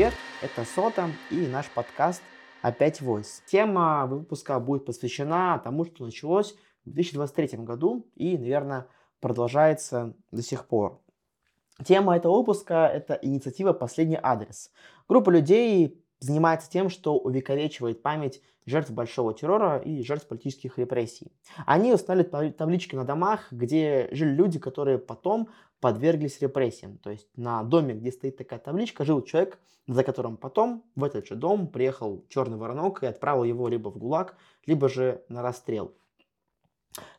привет! Это Сота и наш подкаст «Опять Voice». Тема выпуска будет посвящена тому, что началось в 2023 году и, наверное, продолжается до сих пор. Тема этого выпуска – это инициатива «Последний адрес». Группа людей занимается тем, что увековечивает память жертв большого террора и жертв политических репрессий. Они установили таблички на домах, где жили люди, которые потом подверглись репрессиям. То есть на доме, где стоит такая табличка, жил человек, за которым потом в этот же дом приехал черный воронок и отправил его либо в ГУЛАГ, либо же на расстрел.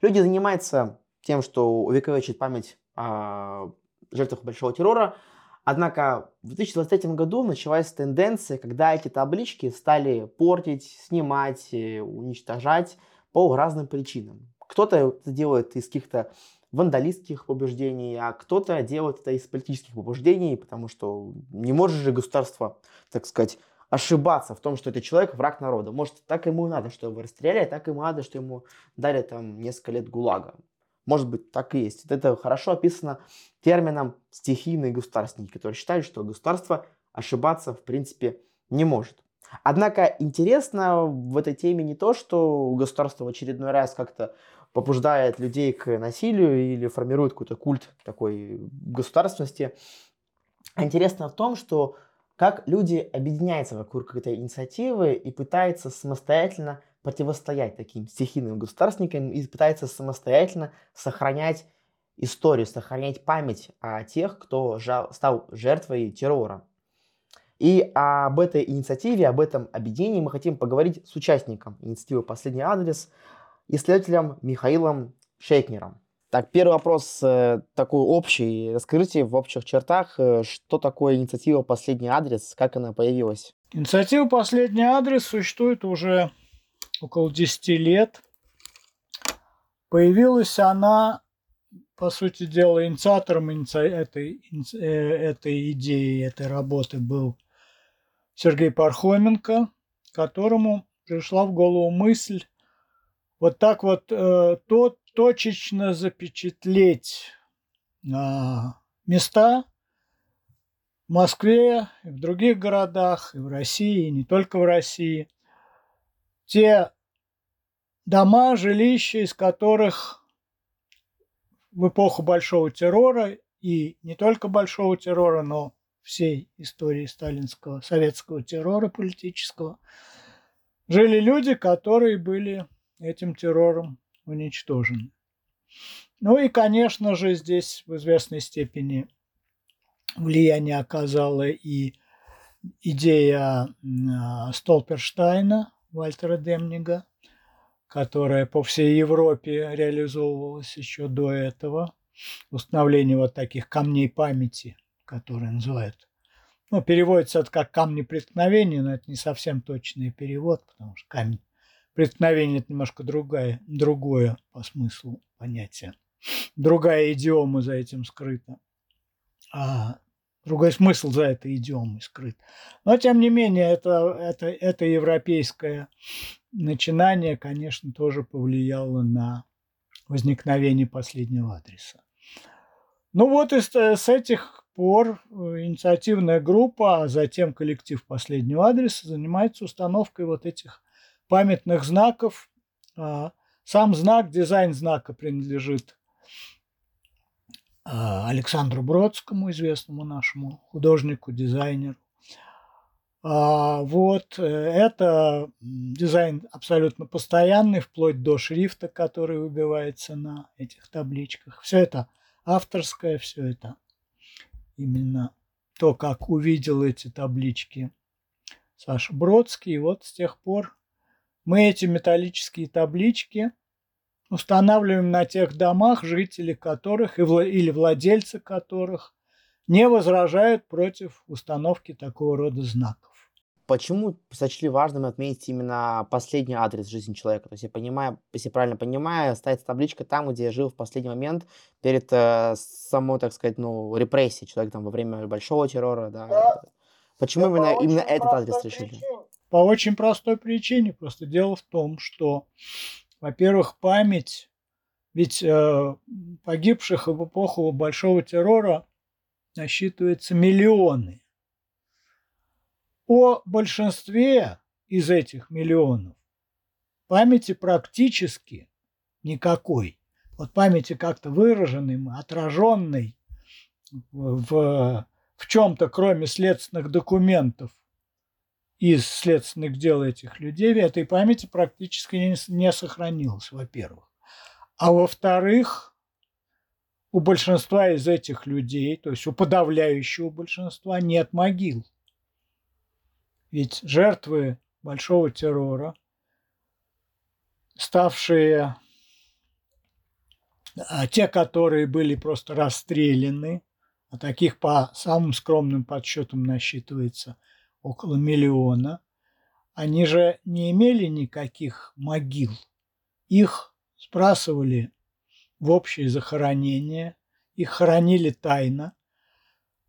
Люди занимаются тем, что увековечивают память о жертвах большого террора, Однако в 2023 году началась тенденция, когда эти таблички стали портить, снимать, э, уничтожать по разным причинам. Кто-то это делает из каких-то вандалистских побуждений, а кто-то делает это из политических побуждений, потому что не может же государство, так сказать, ошибаться в том, что это человек враг народа. Может, так ему надо, что его расстреляли, так ему надо, что ему дали там несколько лет ГУЛАГа. Может быть, так и есть. Это хорошо описано термином стихийные государственники, которые считают, что государство ошибаться в принципе не может. Однако интересно в этой теме не то, что государство в очередной раз как-то побуждает людей к насилию или формирует какой-то культ такой государственности. Интересно в том, что как люди объединяются вокруг какой-то инициативы и пытаются самостоятельно противостоять таким стихийным государственникам и пытаются самостоятельно сохранять историю, сохранять память о тех, кто стал жертвой террора. И об этой инициативе, об этом объединении мы хотим поговорить с участником инициативы «Последний адрес», исследователем Михаилом Шейкнером. Так, первый вопрос э, такой общий. Расскажите в общих чертах, э, что такое инициатива «Последний адрес», как она появилась? Инициатива «Последний адрес» существует уже около 10 лет. Появилась она, по сути дела, инициатором этой, э, этой идеи, этой работы был Сергей Пархоменко, которому пришла в голову мысль вот так вот э, то, точечно запечатлеть э, места в Москве, и в других городах, и в России, и не только в России. Те дома, жилища, из которых в эпоху Большого террора и не только Большого террора, но всей истории сталинского, советского террора политического, жили люди, которые были этим террором уничтожены. Ну и, конечно же, здесь в известной степени влияние оказала и идея Столперштайна, Вальтера Демнига, которая по всей Европе реализовывалась еще до этого. Установление вот таких камней памяти, которые называют ну, переводится это как камни преткновения, но это не совсем точный перевод, потому что камень преткновения – это немножко другое, другое по смыслу понятие. Другая идиома за этим скрыта. А другой смысл за этой идиомой скрыт. Но, тем не менее, это, это, это европейское начинание, конечно, тоже повлияло на возникновение последнего адреса. Ну вот и с, этих пор э, инициативная группа, а затем коллектив последнего адреса занимается установкой вот этих памятных знаков. А, сам знак, дизайн знака принадлежит Александру Бродскому, известному нашему художнику, дизайнеру. А, вот, э, это дизайн абсолютно постоянный, вплоть до шрифта, который выбивается на этих табличках. Все это авторское, все это именно то, как увидел эти таблички Саша Бродский. И вот с тех пор мы эти металлические таблички устанавливаем на тех домах, жители которых или владельцы которых не возражают против установки такого рода знаков. Почему сочли важным отметить именно последний адрес жизни человека? То есть я понимаю, если правильно понимаю, ставится табличка там, где я жил в последний момент перед э, самой, так сказать, ну, репрессией человека там во время большого террора, да. да. Почему да именно, именно этот адрес решили? Причине. По очень простой причине. Просто дело в том, что, во-первых, память, ведь э, погибших в эпоху большого террора насчитывается миллионы. о большинстве из этих миллионов памяти практически никакой. Вот памяти как-то выраженной, отраженной в, в чем-то, кроме следственных документов из следственных дел этих людей, этой памяти практически не, сохранилось, во-первых. А во-вторых, у большинства из этих людей, то есть у подавляющего большинства, нет могил. Ведь жертвы большого террора, ставшие а те, которые были просто расстреляны, а таких по самым скромным подсчетам насчитывается около миллиона, они же не имели никаких могил. Их сбрасывали в общее захоронение, их хоронили тайно,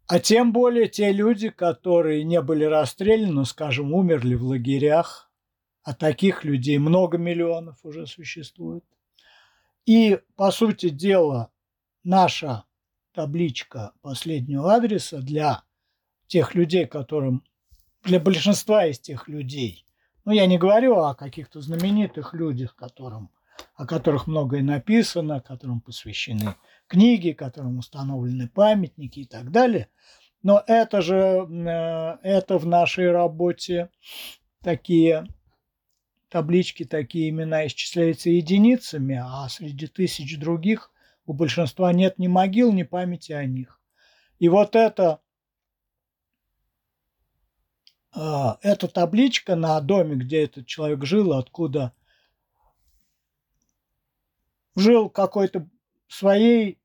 а тем более те люди, которые не были расстреляны, скажем, умерли в лагерях, а таких людей много миллионов уже существует. И, по сути дела, наша табличка последнего адреса для тех людей, которым, для большинства из тех людей, ну, я не говорю о каких-то знаменитых людях, которым, о которых многое написано, которым посвящены книги, которым установлены памятники и так далее. Но это же, э, это в нашей работе такие таблички, такие имена исчисляются единицами, а среди тысяч других у большинства нет ни могил, ни памяти о них. И вот это, эта табличка на доме, где этот человек жил, откуда жил какой-то своей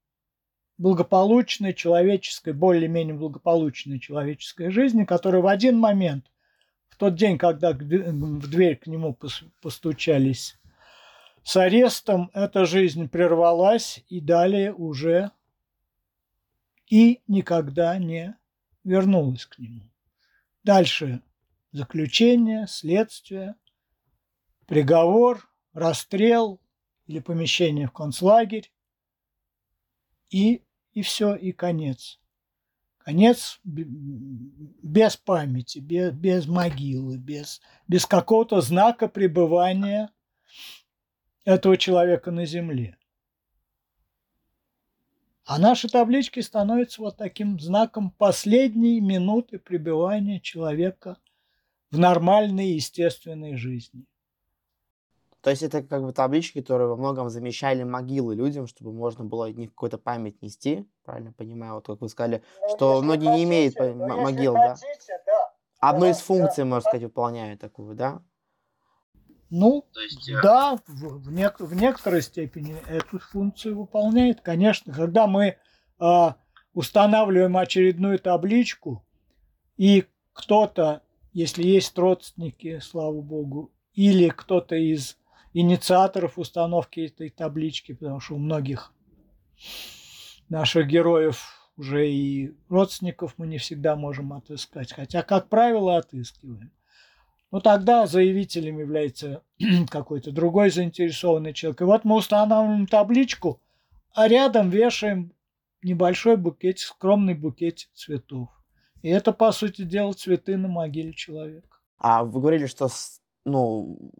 благополучной человеческой, более-менее благополучной человеческой жизни, которая в один момент, в тот день, когда в дверь к нему постучались с арестом, эта жизнь прервалась и далее уже и никогда не вернулась к нему. Дальше заключение, следствие, приговор, расстрел или помещение в концлагерь и и все, и конец. Конец без памяти, без, без могилы, без, без какого-то знака пребывания этого человека на земле. А наши таблички становятся вот таким знаком последней минуты пребывания человека в нормальной естественной жизни. То есть это как бы таблички, которые во многом замещали могилы людям, чтобы можно было от них какую-то память нести, правильно понимаю, вот как вы сказали, ну, что многие хотите, не имеют могил, хотите, да? да? Одну из функций, да, можно сказать, выполняют такую, да? Ну, есть, да, в, в, нек- в некоторой степени эту функцию выполняет. Конечно, когда мы э, устанавливаем очередную табличку, и кто-то, если есть родственники, слава богу, или кто-то из инициаторов установки этой таблички, потому что у многих наших героев уже и родственников мы не всегда можем отыскать, хотя, как правило, отыскиваем. Но тогда заявителем является какой-то другой заинтересованный человек. И вот мы устанавливаем табличку, а рядом вешаем небольшой букет, скромный букет цветов. И это, по сути дела, цветы на могиле человека. А вы говорили, что ну,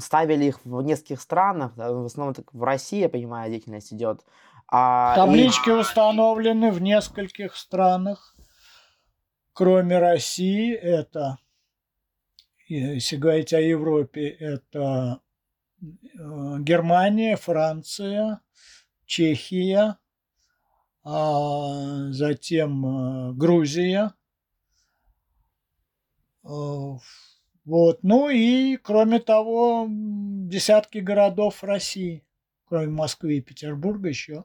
ставили их в нескольких странах, в основном так в России, я понимаю, деятельность идет. А, Таблички и... установлены в нескольких странах, кроме России, это, если говорить о Европе, это э, Германия, Франция, Чехия, а затем э, Грузия, э, вот. Ну и, кроме того, десятки городов России, кроме Москвы и Петербурга, еще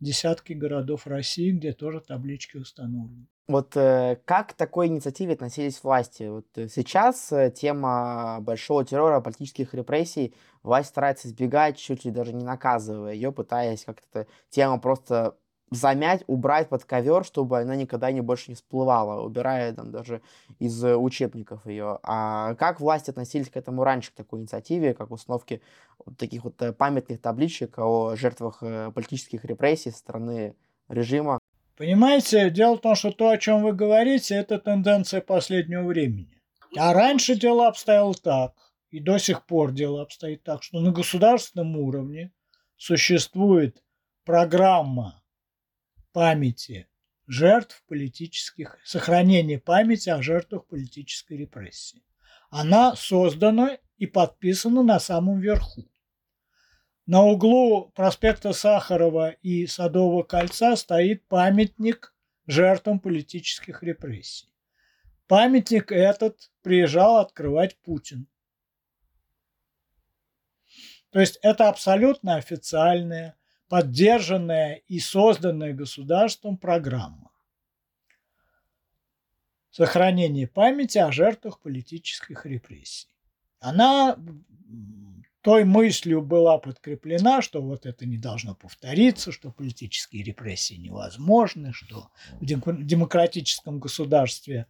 десятки городов России, где тоже таблички установлены. Вот э, как к такой инициативе относились власти? Вот э, сейчас э, тема большого террора, политических репрессий, власть старается избегать, чуть ли даже не наказывая ее, пытаясь как-то тему просто замять, убрать под ковер, чтобы она никогда не больше не всплывала, убирая там даже из э, учебников ее. А как власти относились к этому раньше, к такой инициативе, как установке вот таких вот э, памятных табличек о жертвах э, политических репрессий со стороны режима? Понимаете, дело в том, что то, о чем вы говорите, это тенденция последнего времени. А раньше дело обстояло так, и до сих пор дело обстоит так, что на государственном уровне существует программа памяти жертв политических, сохранения памяти о жертвах политической репрессии. Она создана и подписана на самом верху. На углу проспекта Сахарова и Садового кольца стоит памятник жертвам политических репрессий. Памятник этот приезжал открывать Путин. То есть это абсолютно официальная, поддержанная и созданная государством программа сохранения памяти о жертвах политических репрессий. Она той мыслью была подкреплена, что вот это не должно повториться, что политические репрессии невозможны, что в демократическом государстве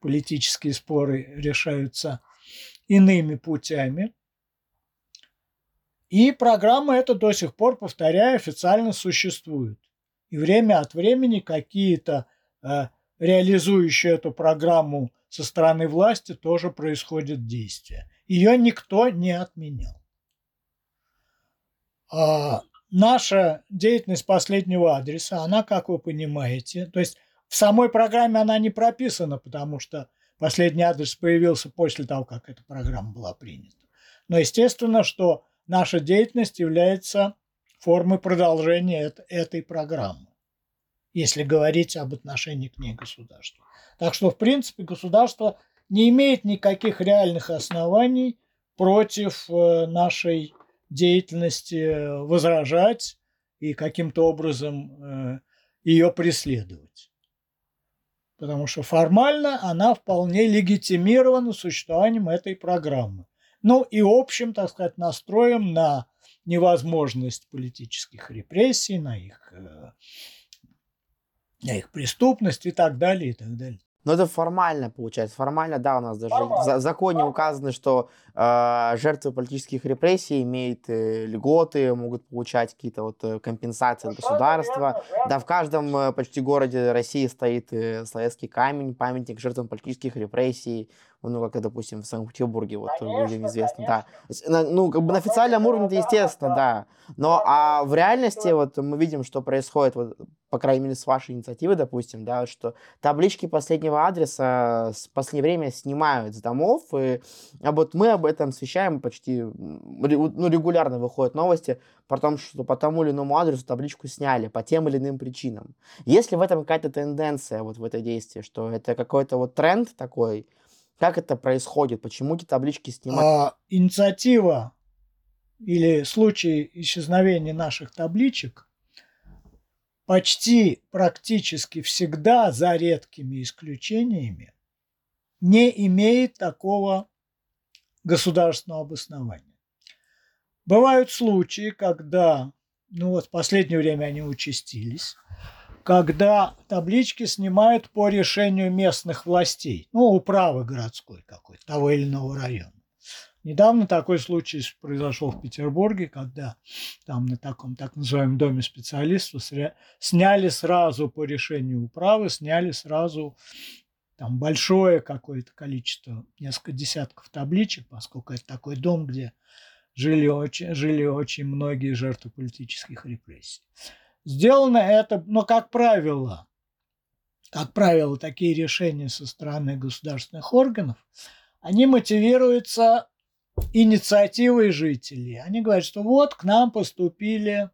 политические споры решаются иными путями. И программа эта до сих пор, повторяю, официально существует. И время от времени какие-то э, реализующие эту программу со стороны власти тоже происходят действия. Ее никто не отменял. А наша деятельность последнего адреса, она, как вы понимаете, то есть в самой программе она не прописана, потому что последний адрес появился после того, как эта программа была принята. Но естественно, что наша деятельность является формой продолжения этой программы, если говорить об отношении к ней государства. Так что, в принципе, государство не имеет никаких реальных оснований против э, нашей деятельности возражать и каким-то образом э, ее преследовать. Потому что формально она вполне легитимирована существованием этой программы. Ну и общим, так сказать, настроем на невозможность политических репрессий, на их, э, на их преступность и так далее, и так далее. Но это формально получается. Формально, да, у нас даже Формально. в законе указано, что э, жертвы политических репрессий имеют э, льготы, могут получать какие-то вот э, компенсации от государства. Да, в каждом э, почти городе России стоит Советский камень, памятник жертвам политических репрессий ну, как, допустим, в Санкт-Петербурге, вот, людям известно, да. Ну, как бы на официальном уровне, это естественно, да. Но, а в реальности, вот, мы видим, что происходит, вот, по крайней мере, с вашей инициативы, допустим, да, что таблички последнего адреса в последнее время снимают с домов, и а вот мы об этом освещаем почти, ну, регулярно выходят новости про то, что по тому или иному адресу табличку сняли по тем или иным причинам. Есть ли в этом какая-то тенденция вот в это действие, что это какой-то вот тренд такой, как это происходит? Почему эти таблички снимают? А, инициатива или случай исчезновения наших табличек почти практически всегда, за редкими исключениями, не имеет такого государственного обоснования. Бывают случаи, когда, ну вот в последнее время они участились, когда таблички снимают по решению местных властей, ну, управы городской какой-то, того или иного района. Недавно такой случай произошел в Петербурге, когда там на таком так называемом доме специалистов сняли сразу по решению управы, сняли сразу там большое какое-то количество, несколько десятков табличек, поскольку это такой дом, где жили очень, жили очень многие жертвы политических репрессий. Сделано это, но как правило, как правило, такие решения со стороны государственных органов, они мотивируются инициативой жителей. Они говорят, что вот к нам поступили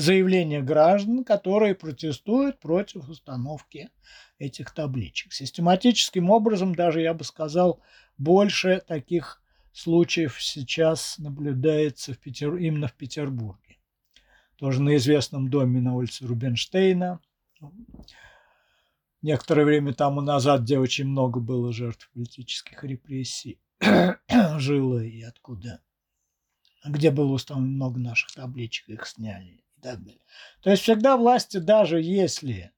заявления граждан, которые протестуют против установки этих табличек. Систематическим образом, даже я бы сказал, больше таких случаев сейчас наблюдается в Петер... именно в Петербурге. Тоже на известном доме на улице Рубинштейна. Некоторое время тому назад, где очень много было жертв политических репрессий, жило и откуда, где было установлено много наших табличек, их сняли и так далее. То есть всегда власти, даже если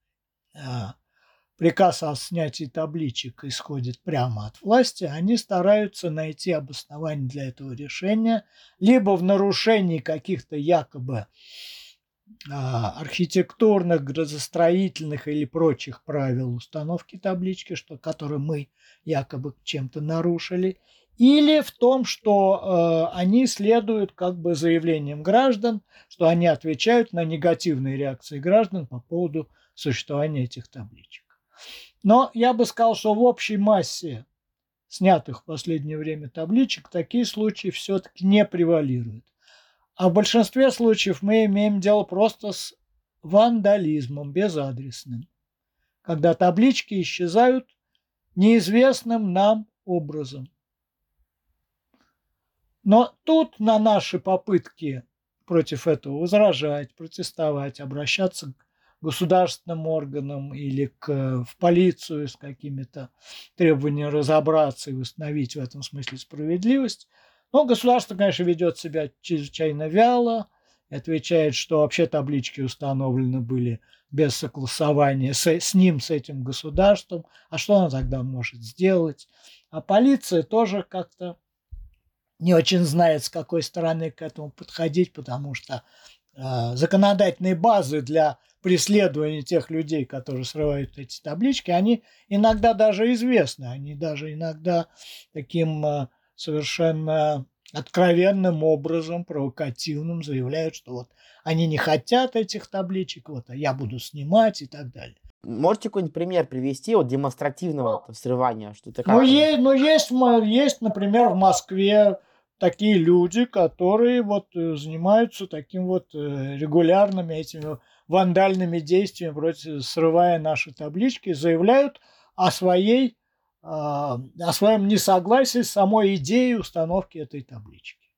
а, приказ о снятии табличек исходит прямо от власти, они стараются найти обоснование для этого решения либо в нарушении каких-то якобы а, архитектурных, градостроительных или прочих правил установки таблички, что, которые мы якобы чем-то нарушили, или в том, что э, они следуют как бы заявлениям граждан, что они отвечают на негативные реакции граждан по поводу существования этих табличек. Но я бы сказал, что в общей массе снятых в последнее время табличек такие случаи все-таки не превалируют. А в большинстве случаев мы имеем дело просто с вандализмом безадресным, когда таблички исчезают неизвестным нам образом. Но тут на наши попытки против этого возражать, протестовать, обращаться к государственным органам или к, в полицию с какими-то требованиями разобраться и восстановить в этом смысле справедливость. Но государство, конечно, ведет себя чрезвычайно вяло, отвечает, что вообще таблички установлены были без согласования с, с ним, с этим государством. А что она тогда может сделать? А полиция тоже как-то не очень знает, с какой стороны к этому подходить, потому что э, законодательные базы для преследования тех людей, которые срывают эти таблички, они иногда даже известны, они даже иногда таким э, совершенно откровенным образом, провокативным заявляют, что вот они не хотят этих табличек, вот, а я буду снимать и так далее. Можете какой-нибудь пример привести вот демонстративного срывания? Что это ну, есть, ну, есть, есть, например, в Москве такие люди, которые вот э, занимаются таким вот э, регулярными этими вандальными действиями, вроде срывая наши таблички, заявляют о своей а, о своем несогласии с самой идеей установки этой таблички.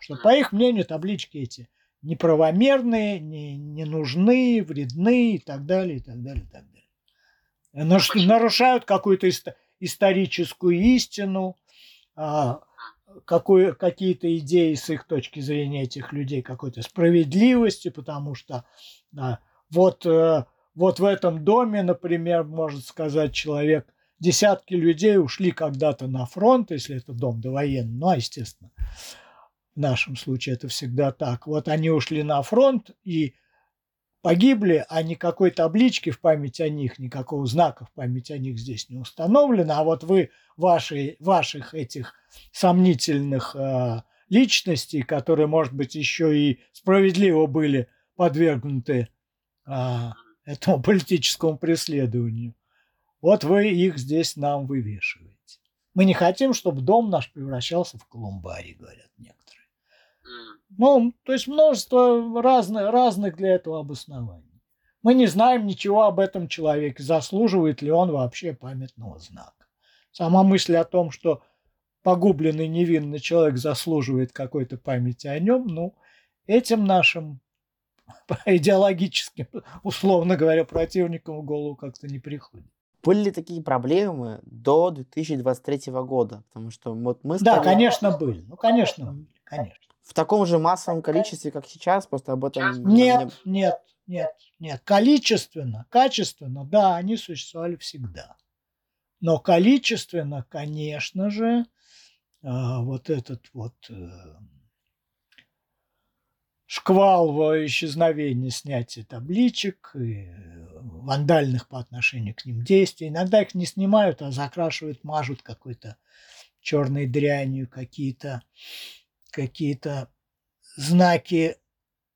Что, по их мнению, таблички эти неправомерные, не, не нужны, вредны и так далее, и так далее, и так далее. Нарушают какую-то историческую истину, а, какую, какие-то идеи с их точки зрения этих людей, какой-то справедливости, потому что да, вот, э, вот в этом доме, например, может сказать человек, десятки людей ушли когда-то на фронт, если это дом довоенный, ну, а естественно, в нашем случае это всегда так. Вот они ушли на фронт и погибли, а никакой таблички в память о них, никакого знака в память о них здесь не установлено, а вот вы ваши, ваших этих сомнительных э, личностей, которые, может быть, еще и справедливо были подвергнуты э, этому политическому преследованию, вот вы их здесь нам вывешиваете. Мы не хотим, чтобы дом наш превращался в колумбарий, говорят некоторые. Ну, то есть множество разных, разных для этого обоснований. Мы не знаем ничего об этом человеке, заслуживает ли он вообще памятного знака. Сама мысль о том, что погубленный невинный человек заслуживает какой-то памяти о нем, ну, этим нашим идеологическим, условно говоря, противникам в голову как-то не приходит. Были ли такие проблемы до 2023 года? Потому что вот мы Да, конечно, были. Ну, конечно, были, конечно. В таком же массовом количестве, как сейчас, просто об этом... Нет, нет, нет, нет. Количественно, качественно, да, они существовали всегда. Но количественно, конечно же, а, вот этот вот э, шквал в исчезновении снятия табличек, и вандальных по отношению к ним действий. Иногда их не снимают, а закрашивают, мажут какой-то черной дрянью, какие-то какие-то знаки,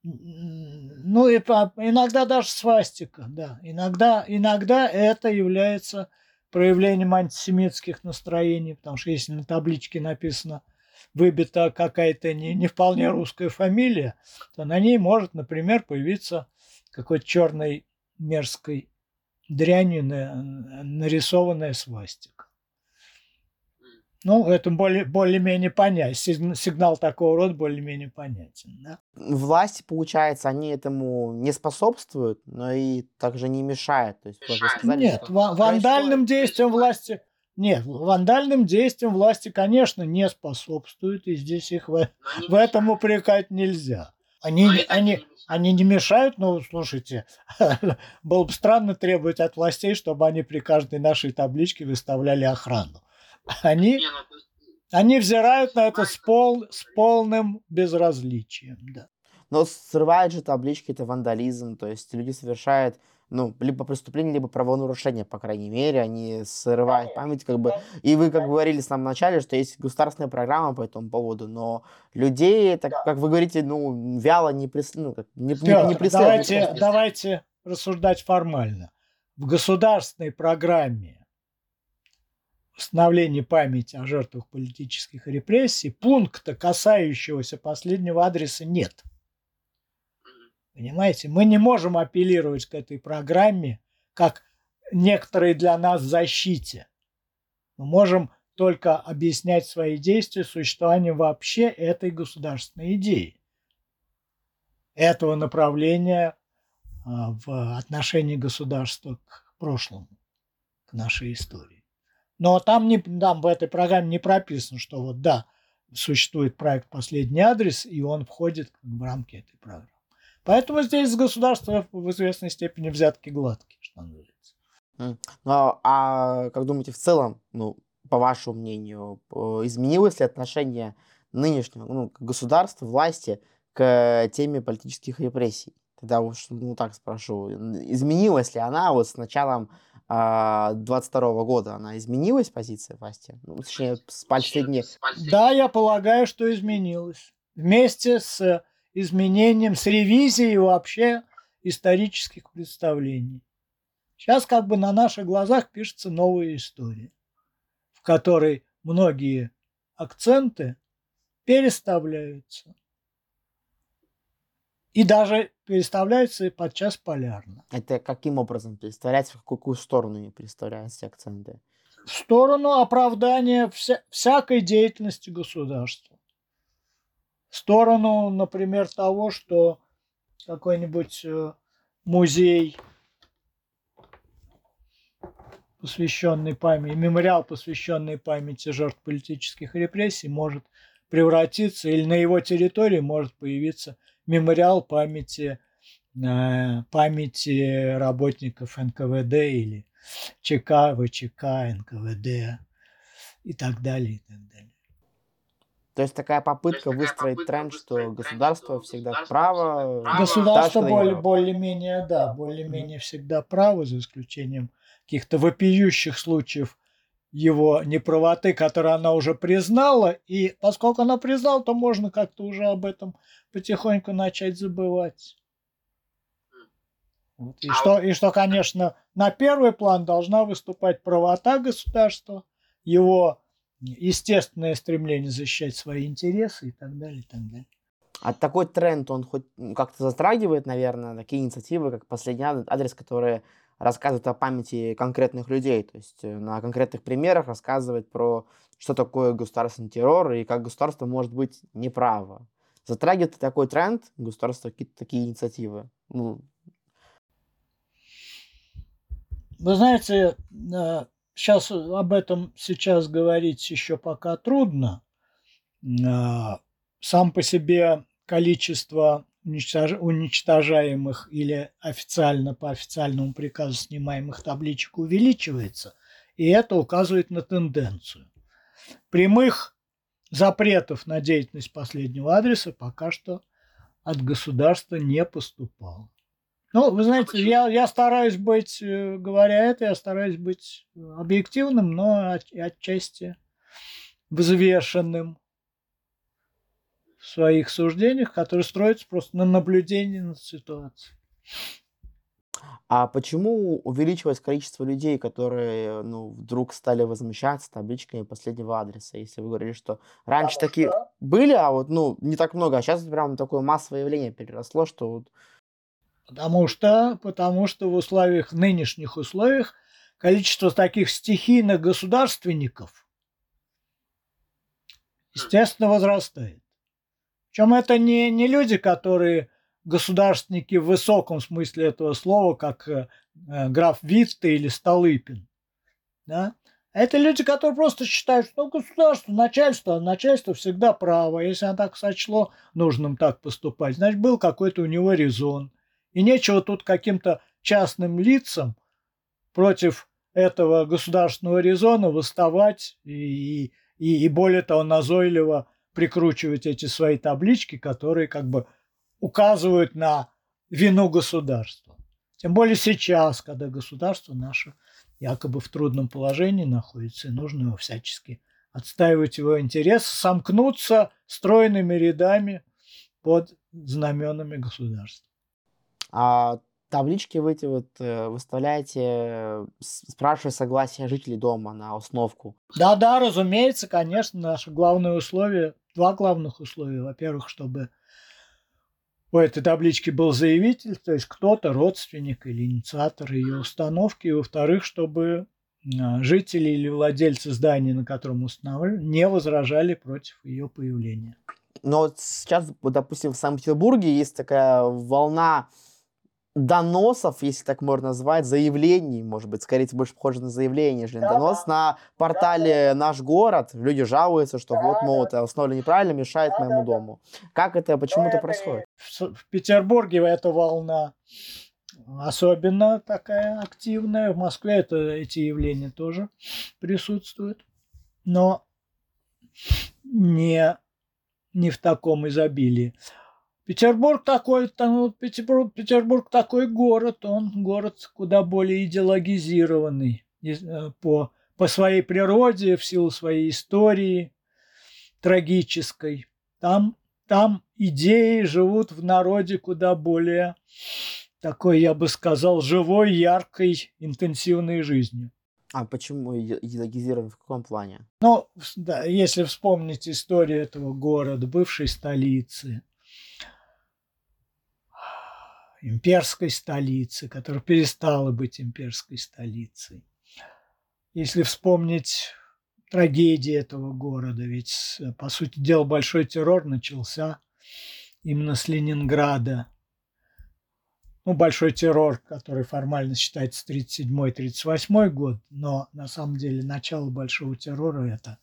ну и иногда даже свастика, да. Иногда, иногда это является проявлением антисемитских настроений, потому что если на табличке написано выбита какая-то не, не вполне русская фамилия, то на ней может, например, появиться какой-то черной мерзкой дрянью нарисованная свастика. Ну, это более, более-менее понятно. Сигнал такого рода более-менее понятен. Да? Власти, получается, они этому не способствуют, но и также не мешают. То есть, сказали, Нет, что... вандальным действиям власти нет, вандальным действиям власти, конечно, не способствуют, и здесь их в, в этом упрекать нельзя. Они, они, они не мешают, но слушайте, было бы странно требовать от властей, чтобы они при каждой нашей табличке выставляли охрану. Они, ну, они взирают на это с, пол, с полным безразличием. Да. Но срывают же таблички, это вандализм, то есть люди совершают ну, либо преступление, либо правонарушение, по крайней мере, они срывают память, как бы, и вы, как говорили в самом начале, что есть государственная программа по этому поводу, но людей, так, как вы говорите, ну, вяло не, прис... ну, не, не, не преследуют. Давайте, давайте рассуждать формально. В государственной программе восстановления памяти о жертвах политических репрессий пункта, касающегося последнего адреса, нет. Понимаете, мы не можем апеллировать к этой программе, как некоторые для нас защите. Мы можем только объяснять свои действия существованием вообще этой государственной идеи, этого направления а, в отношении государства к прошлому, к нашей истории. Но там, не, там в этой программе не прописано, что вот да, существует проект «Последний адрес», и он входит в рамки этой программы. Поэтому здесь государство в известной степени взятки гладкие, что называется. Ну, а как думаете, в целом, ну, по вашему мнению, изменилось ли отношение нынешнего ну, государства, власти к теме политических репрессий? Тогда уж, ну, так спрошу, изменилась ли она вот с началом 22 -го года, она изменилась, позиция власти? Ну, точнее, с последних... Да, я полагаю, что изменилась. Вместе с изменением, с ревизией вообще исторических представлений. Сейчас как бы на наших глазах пишется новая история, в которой многие акценты переставляются. И даже переставляются подчас полярно. Это каким образом переставляется, в какую сторону они переставляются акценты? В сторону оправдания вся, всякой деятельности государства сторону, например, того, что какой-нибудь э, музей, посвященный памяти, мемориал, посвященный памяти жертв политических репрессий, может превратиться, или на его территории может появиться мемориал памяти, э, памяти работников НКВД или ЧК, ВЧК, НКВД и так далее, и так далее. То есть такая попытка есть выстроить попытка тренд, что государство всегда право. Государство более, более-менее, да, более-менее всегда право, за исключением каких-то вопиющих случаев его неправоты, которые она уже признала. И поскольку она признала, то можно как-то уже об этом потихоньку начать забывать. Вот. И, а что, и что, конечно, на первый план должна выступать правота государства, его естественное стремление защищать свои интересы и так далее, и так далее. А такой тренд, он хоть как-то затрагивает, наверное, такие инициативы, как последний адрес, которые рассказывают о памяти конкретных людей, то есть э, на конкретных примерах рассказывает про что такое государственный террор и как государство может быть неправо. Затрагивает такой тренд государство какие-то такие инициативы? Ну. Вы знаете, э, сейчас об этом сейчас говорить еще пока трудно. Сам по себе количество уничтожаемых или официально по официальному приказу снимаемых табличек увеличивается, и это указывает на тенденцию. Прямых запретов на деятельность последнего адреса пока что от государства не поступало. Ну, вы знаете, я, я стараюсь быть, э, говоря это, я стараюсь быть объективным, но от, отчасти взвешенным в своих суждениях, которые строятся просто на наблюдении над ситуацией. А почему увеличилось количество людей, которые ну, вдруг стали возмущаться табличками последнего адреса? Если вы говорили, что раньше Потому такие что... были, а вот ну, не так много, а сейчас прям такое массовое явление переросло, что вот Потому что, потому что в условиях, нынешних условиях, количество таких стихийных государственников, естественно, возрастает. Причем это не, не люди, которые государственники в высоком смысле этого слова, как э, граф Витте или Столыпин. Да? Это люди, которые просто считают, что государство, начальство, начальство всегда право. Если оно так сочло нужным так поступать, значит, был какой-то у него резон. И нечего тут каким-то частным лицам против этого государственного резона выставать и, и, и более того назойливо прикручивать эти свои таблички, которые как бы указывают на вину государства. Тем более сейчас, когда государство наше якобы в трудном положении находится, и нужно его всячески отстаивать его интерес, сомкнуться стройными рядами под знаменами государства. А таблички вы эти вот э, выставляете, спрашивая согласие жителей дома на установку? Да-да, разумеется, конечно, наше главное условие, два главных условия. Во-первых, чтобы у этой таблички был заявитель, то есть кто-то, родственник или инициатор ее установки. И во-вторых, чтобы а, жители или владельцы здания, на котором устанавливали, не возражали против ее появления. Но вот сейчас, допустим, в Санкт-Петербурге есть такая волна доносов, если так можно назвать, заявлений, может быть, скорее больше похоже на заявление, нежели да, донос на портале да, «Наш город». Люди жалуются, что да, вот, мол, это установлено неправильно, мешает моему дому. Как это, почему это происходит? В, в Петербурге эта волна особенно такая активная. В Москве это, эти явления тоже присутствуют. Но не, не в таком изобилии. Петербург такой, там, Петербург, Петербург такой город, он город куда более идеологизированный э, по, по своей природе, в силу своей истории трагической. Там, там идеи живут в народе куда более такой, я бы сказал, живой, яркой, интенсивной жизнью. А почему идеологизирован в каком плане? Ну, да, если вспомнить историю этого города, бывшей столицы, имперской столицы, которая перестала быть имперской столицей. Если вспомнить трагедии этого города, ведь, по сути дела, большой террор начался именно с Ленинграда. Ну, большой террор, который формально считается 37-38 год, но на самом деле начало большого террора – это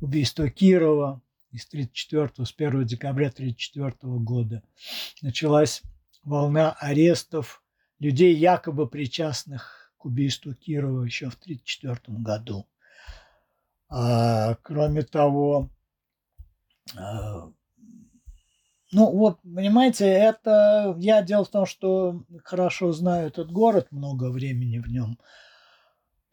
убийство Кирова из 34 с 1 декабря 1934 года. Началась волна арестов людей, якобы причастных к убийству Кирова еще в 1934 году. А, кроме того, а, ну вот, понимаете, это я дело в том, что хорошо знаю этот город, много времени в нем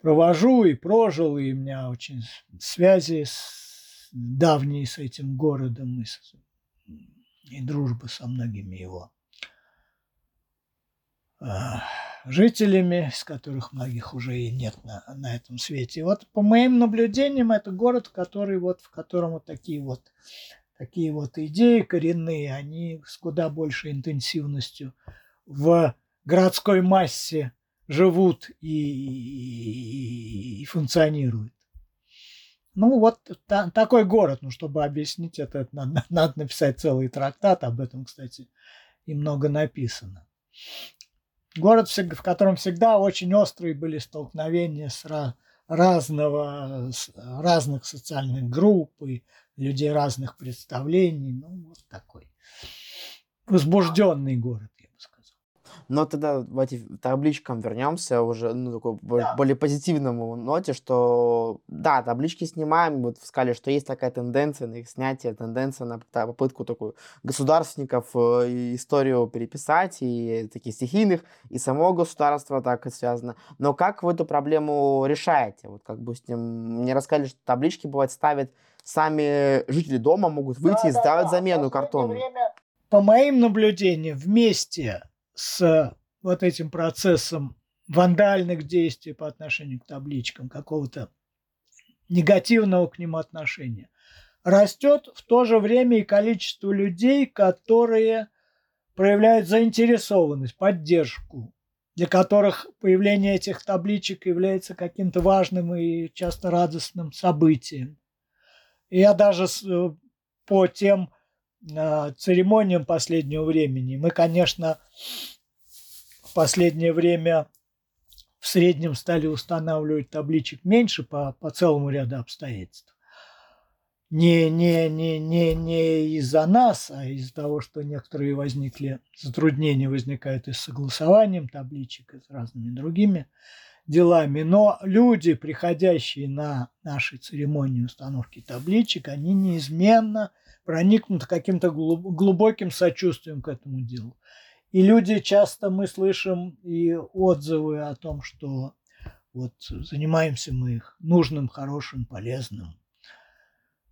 провожу и прожил, и у меня очень связи с, давние с этим городом и, с, и дружба со многими его жителями, с которых многих уже и нет на, на этом свете. И вот по моим наблюдениям, это город, который вот, в котором вот такие вот, такие вот идеи коренные, они с куда большей интенсивностью в городской массе живут и, и, и функционируют. Ну, вот та, такой город, ну, чтобы объяснить это, это надо, надо написать целый трактат, об этом, кстати, и много написано. Город, в котором всегда очень острые были столкновения с разного, с разных социальных групп и людей разных представлений. Ну, вот такой возбужденный город. Но тогда эти табличкам вернемся уже ну, такой да. более позитивному ноте, что да, таблички снимаем, вот сказали, что есть такая тенденция на их снятие, тенденция на попытку такую государственников э, историю переписать, и таких стихийных, и само государство так и связано. Но как вы эту проблему решаете? Вот как бы с ним, мне рассказали, что таблички бывают ставят сами жители дома могут выйти да, и сделать да, замену картону. Время... По моим наблюдениям, вместе с вот этим процессом вандальных действий по отношению к табличкам, какого-то негативного к ним отношения, растет в то же время и количество людей, которые проявляют заинтересованность, поддержку, для которых появление этих табличек является каким-то важным и часто радостным событием. Я даже э, по тем церемониям последнего времени. Мы, конечно, в последнее время в среднем стали устанавливать табличек меньше по, по целому ряду обстоятельств. Не, не, не, не, не из-за нас, а из-за того, что некоторые возникли, затруднения возникают и с согласованием табличек, и с разными другими делами. Но люди, приходящие на наши церемонии установки табличек, они неизменно проникнуты каким-то глубоким сочувствием к этому делу. И люди часто мы слышим и отзывы о том, что вот занимаемся мы их нужным, хорошим, полезным,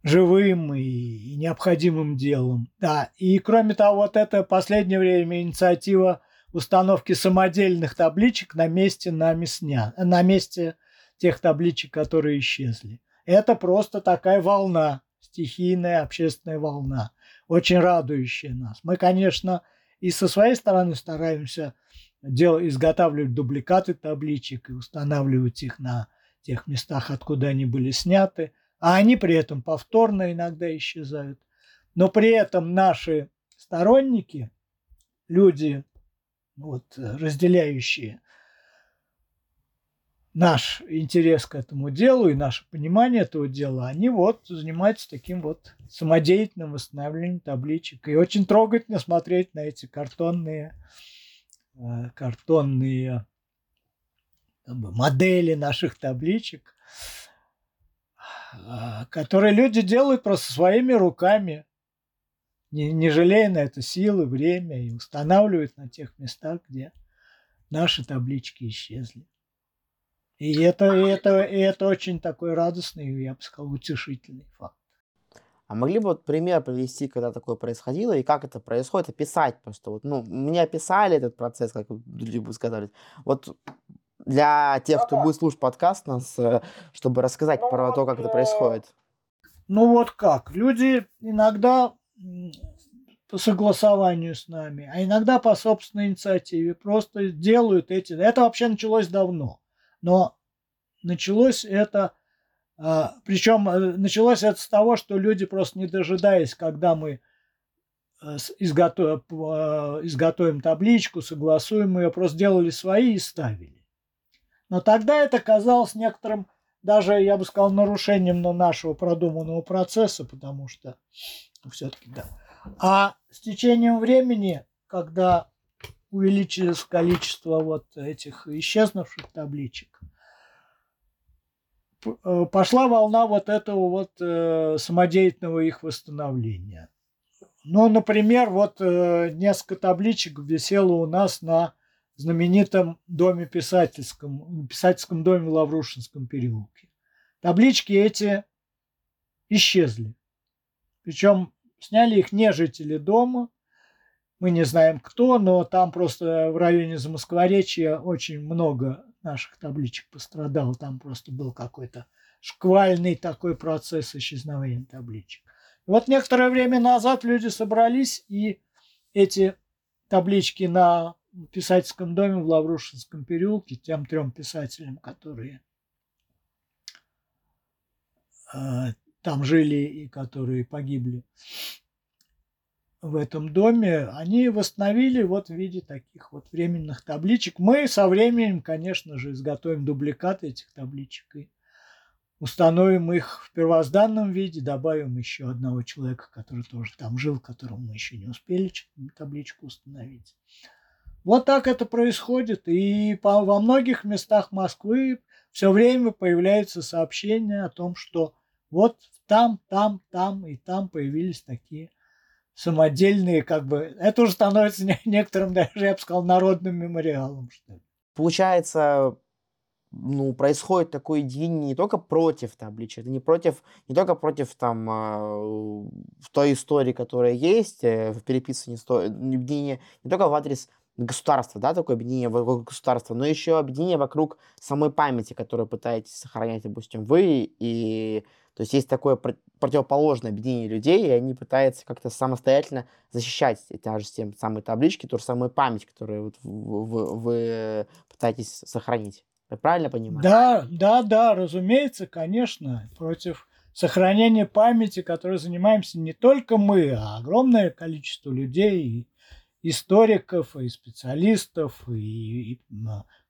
живым и, необходимым делом. Да, и кроме того, вот это последнее время инициатива установки самодельных табличек на месте на, мясня, на месте тех табличек, которые исчезли. Это просто такая волна, стихийная общественная волна, очень радующая нас. Мы, конечно, и со своей стороны стараемся дел, изготавливать дубликаты табличек и устанавливать их на тех местах, откуда они были сняты, а они при этом повторно иногда исчезают. Но при этом наши сторонники, люди, вот, разделяющие наш интерес к этому делу и наше понимание этого дела, они вот занимаются таким вот самодеятельным восстановлением табличек. И очень трогательно смотреть на эти картонные, э, картонные как бы, модели наших табличек, э, которые люди делают просто своими руками, не, не жалея на это силы, время, и устанавливают на тех местах, где наши таблички исчезли. И это, и это, и это очень такой радостный, я бы сказал, утешительный факт. А могли бы вот пример привести, когда такое происходило, и как это происходит, описать просто. Вот, ну, мне описали этот процесс, как люди бы сказали. Вот для тех, кто будет слушать подкаст нас, э, чтобы рассказать ну, про то, как это происходит. Ну вот как. Люди иногда по согласованию с нами, а иногда по собственной инициативе просто делают эти... Это вообще началось давно. Но началось это, а, причем э, началось это с того, что люди просто не дожидаясь, когда мы э, изготовим, а, изготовим табличку, согласуем ее, просто делали свои и ставили. Но тогда это казалось некоторым, даже, я бы сказал, нарушением нашего продуманного процесса, потому что все-таки, да. А с течением времени, когда увеличилось количество вот этих исчезнувших табличек. Э, пошла волна вот этого вот э, самодеятельного их восстановления. Ну, например, вот э, несколько табличек висело у нас на знаменитом доме писательском, писательском доме в Лаврушинском переулке. Таблички эти исчезли. Причем сняли их не жители дома, мы не знаем кто, но там просто в районе Замоскворечья очень много наших табличек пострадало. Там просто был какой-то шквальный такой процесс исчезновения табличек. Вот некоторое время назад люди собрались и эти таблички на писательском доме в Лаврушинском переулке, тем трем писателям, которые э, там жили и которые погибли, в этом доме, они восстановили вот в виде таких вот временных табличек. Мы со временем, конечно же, изготовим дубликаты этих табличек и установим их в первозданном виде, добавим еще одного человека, который тоже там жил, которому мы еще не успели табличку установить. Вот так это происходит. И по, во многих местах Москвы все время появляются сообщения о том, что вот там, там, там и там появились такие самодельные, как бы, это уже становится некоторым даже, я бы сказал, народным мемориалом, что ли. Получается, ну, происходит такое единение не только против табличек, это не против, не только против там в той истории, которая есть, э, в переписывании объединение не только в адрес государства, да, такое объединение вокруг государства, но еще объединение вокруг самой памяти, которую пытаетесь сохранять, допустим, вы и то есть есть такое противоположное объединение людей, и они пытаются как-то самостоятельно защищать эти же те самые таблички, ту же самую память, которую вот вы, вы пытаетесь сохранить. Я правильно понимаю? Да, да, да, разумеется, конечно, против сохранения памяти, которой занимаемся не только мы, а огромное количество людей, и историков, и специалистов, и, и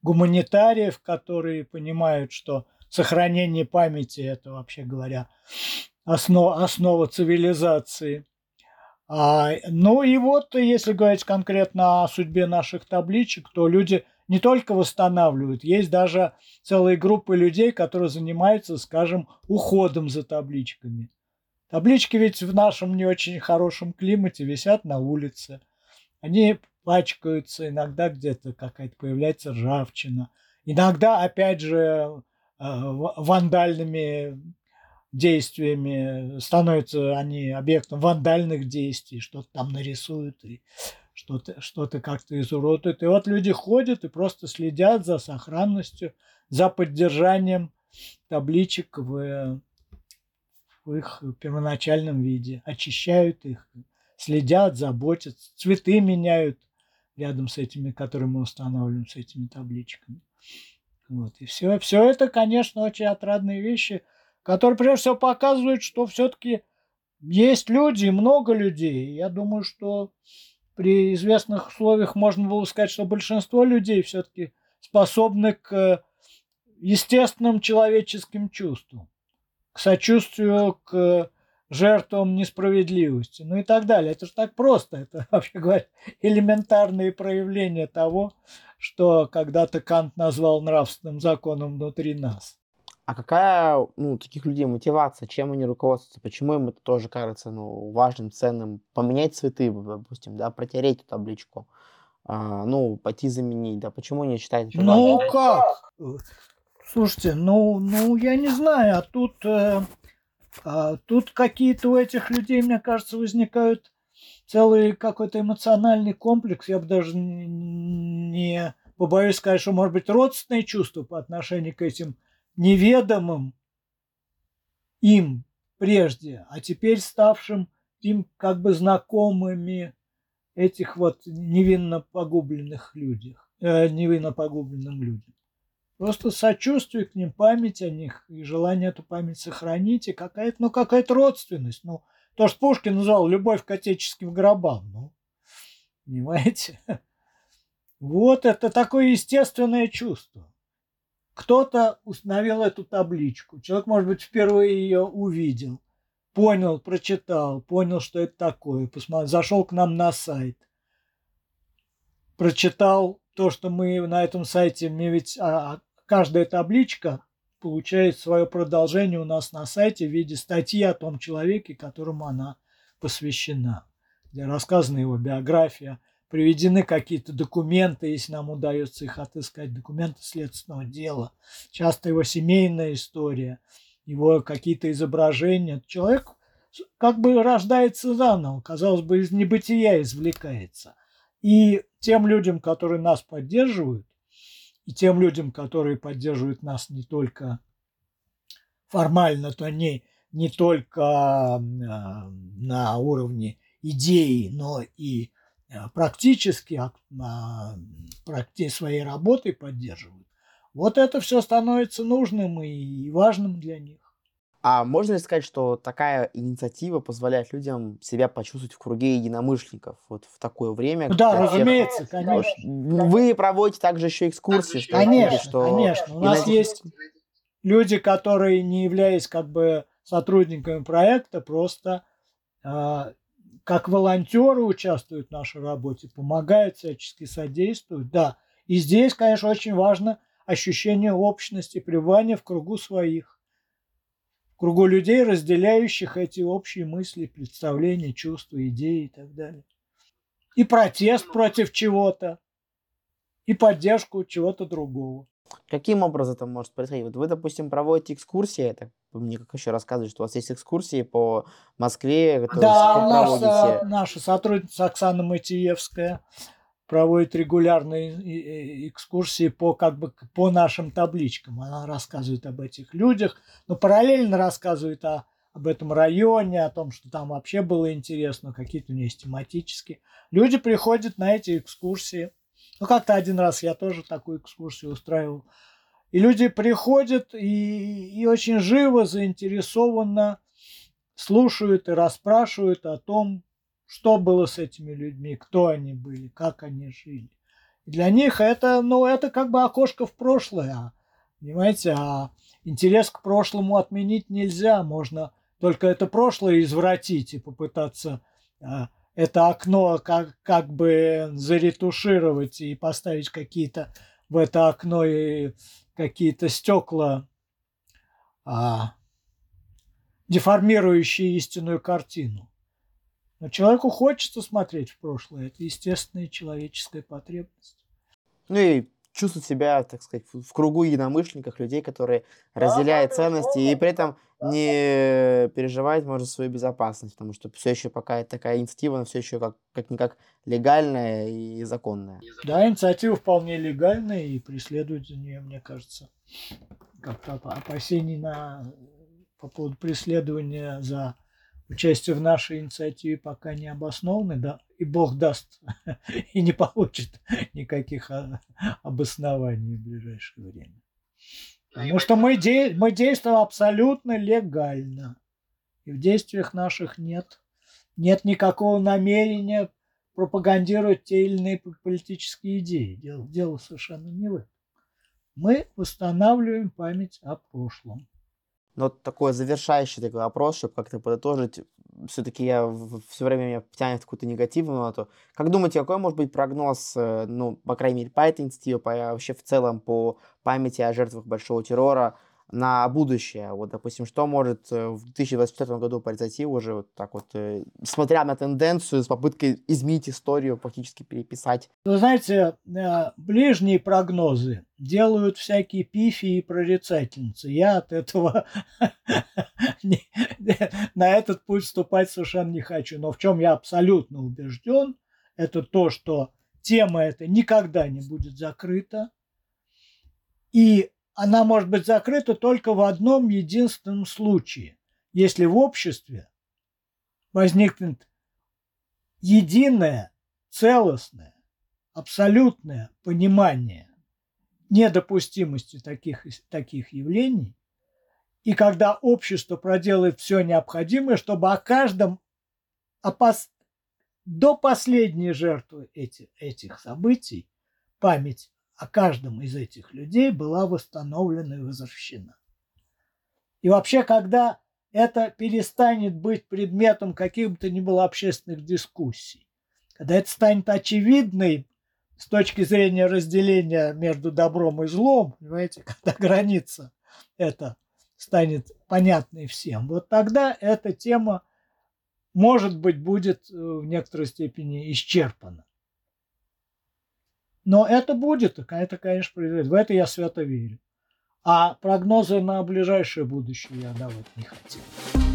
гуманитариев, которые понимают, что сохранение памяти, это вообще говоря, основа, основа цивилизации. А, ну и вот, если говорить конкретно о судьбе наших табличек, то люди не только восстанавливают, есть даже целые группы людей, которые занимаются, скажем, уходом за табличками. Таблички ведь в нашем не очень хорошем климате висят на улице. Они пачкаются, иногда где-то какая-то появляется ржавчина. Иногда, опять же, э, вандальными действиями становятся они объектом вандальных действий, что-то там нарисуют и что-то что как-то изуродуют. И вот люди ходят и просто следят за сохранностью, за поддержанием табличек в, в их первоначальном виде, очищают их, следят, заботятся, цветы меняют рядом с этими, которые мы устанавливаем, с этими табличками. Вот. И все, все это, конечно, очень отрадные вещи, которые, прежде всего, показывают, что все-таки есть люди, много людей. Я думаю, что при известных условиях можно было сказать, что большинство людей все-таки способны к естественным человеческим чувствам, к сочувствию, к жертвам несправедливости, ну и так далее. Это же так просто. Это, вообще говоря, элементарные проявления того, что когда-то Кант назвал нравственным законом внутри нас. А какая ну, у таких людей мотивация, чем они руководствуются, почему им это тоже кажется ну, важным, ценным, поменять цветы, допустим, да, протереть эту табличку, а, ну, пойти заменить, да, почему они считают это Ну, как? Слушайте, ну, ну, я не знаю, а тут, э, тут какие-то у этих людей, мне кажется, возникают целый какой-то эмоциональный комплекс, я бы даже не побоюсь сказать, что, может быть, родственные чувства по отношению к этим неведомым им прежде, а теперь ставшим им как бы знакомыми этих вот невинно погубленных людях, э, невинно погубленным людям. Просто сочувствие к ним, память о них и желание эту память сохранить, и какая-то, ну, какая-то родственность. Ну, то, что Пушкин назвал любовь к отеческим гробам. Ну, понимаете? Вот это такое естественное чувство. Кто-то установил эту табличку. Человек, может быть, впервые ее увидел, понял, прочитал, понял, что это такое, посмотрел, зашел к нам на сайт, прочитал то, что мы на этом сайте, мне ведь а, а каждая табличка получает свое продолжение у нас на сайте в виде статьи о том человеке, которому она посвящена, где рассказана его биография, приведены какие-то документы, если нам удается их отыскать, документы следственного дела, часто его семейная история, его какие-то изображения. Человек как бы рождается заново, казалось бы, из небытия извлекается. И тем людям, которые нас поддерживают, и тем людям, которые поддерживают нас не только формально, то не, не только а, на уровне идеи, но и а, практически а, своей работой поддерживают. Вот это все становится нужным и важным для них. А можно ли сказать, что такая инициатива позволяет людям себя почувствовать в круге единомышленников вот в такое время? Да, разумеется, всех... конечно. Вы проводите также еще экскурсии. Что конечно, что... конечно. У нас есть люди, которые, не являясь как бы сотрудниками проекта, просто э, как волонтеры участвуют в нашей работе, помогают всячески содействуют. Да, и здесь, конечно, очень важно ощущение общности, пребывания в кругу своих кругу людей, разделяющих эти общие мысли, представления, чувства, идеи и так далее. И протест против чего-то, и поддержку чего-то другого. Каким образом это может происходить? Вот вы, допустим, проводите экскурсии, это вы мне как еще рассказываете, что у вас есть экскурсии по Москве, да, у нас проводите... наша сотрудница Оксана Матиевская проводит регулярные экскурсии по, как бы, по нашим табличкам. Она рассказывает об этих людях, но параллельно рассказывает о, об этом районе, о том, что там вообще было интересно, какие-то у нее есть тематические. Люди приходят на эти экскурсии. Ну, как-то один раз я тоже такую экскурсию устраивал. И люди приходят и, и очень живо, заинтересованно слушают и расспрашивают о том, что было с этими людьми, кто они были, как они жили. И для них это, ну, это как бы окошко в прошлое, понимаете, а интерес к прошлому отменить нельзя, можно только это прошлое извратить и попытаться а, это окно как, как бы заретушировать и поставить какие-то в это окно и какие-то стекла а, деформирующие истинную картину. Но человеку хочется смотреть в прошлое. Это естественная человеческая потребность. Ну и чувствовать себя, так сказать, в кругу единомышленников, людей, которые разделяют да, ценности и при этом не переживать, может, свою безопасность, потому что все еще пока такая инициатива, она все еще как, как-никак легальная и законная. Да, инициатива вполне легальная и преследует за нее, мне кажется, как-то опасений на, по поводу преследования за участие в нашей инициативе пока не обоснованы, да, и Бог даст, и не получит никаких а, обоснований в ближайшее время. Потому что мы, де, мы действуем абсолютно легально. И в действиях наших нет, нет никакого намерения пропагандировать те или иные политические идеи. Дело, дело совершенно не в этом. Мы восстанавливаем память о прошлом. Но такой завершающий такой вопрос, чтобы как-то подытожить, все-таки я все время меня тянет какую-то негативную ноту. Как думаете, какой может быть прогноз, э, ну, по крайней мере, по этой инициативе, вообще в целом по памяти о жертвах большого террора на будущее. Вот, допустим, что может э, в 2024 году произойти уже вот так вот, э, смотря на тенденцию, с попыткой изменить историю, фактически переписать? Вы знаете, э, ближние прогнозы делают всякие пифи и прорицательницы. Я от этого на этот путь вступать совершенно не хочу. Но в чем я абсолютно убежден, это то, что тема эта никогда не будет закрыта. И она может быть закрыта только в одном единственном случае, если в обществе возникнет единое, целостное, абсолютное понимание недопустимости таких, таких явлений, и когда общество проделает все необходимое, чтобы о каждом опас... до последней жертвы эти, этих событий память о каждом из этих людей была восстановлена и возвращена. И вообще, когда это перестанет быть предметом каких бы то ни было общественных дискуссий, когда это станет очевидной с точки зрения разделения между добром и злом, понимаете, когда граница это станет понятной всем, вот тогда эта тема, может быть, будет э, в некоторой степени исчерпана. Но это будет, это, конечно, произойдет. В это я свято верю. А прогнозы на ближайшее будущее я давать не хотел.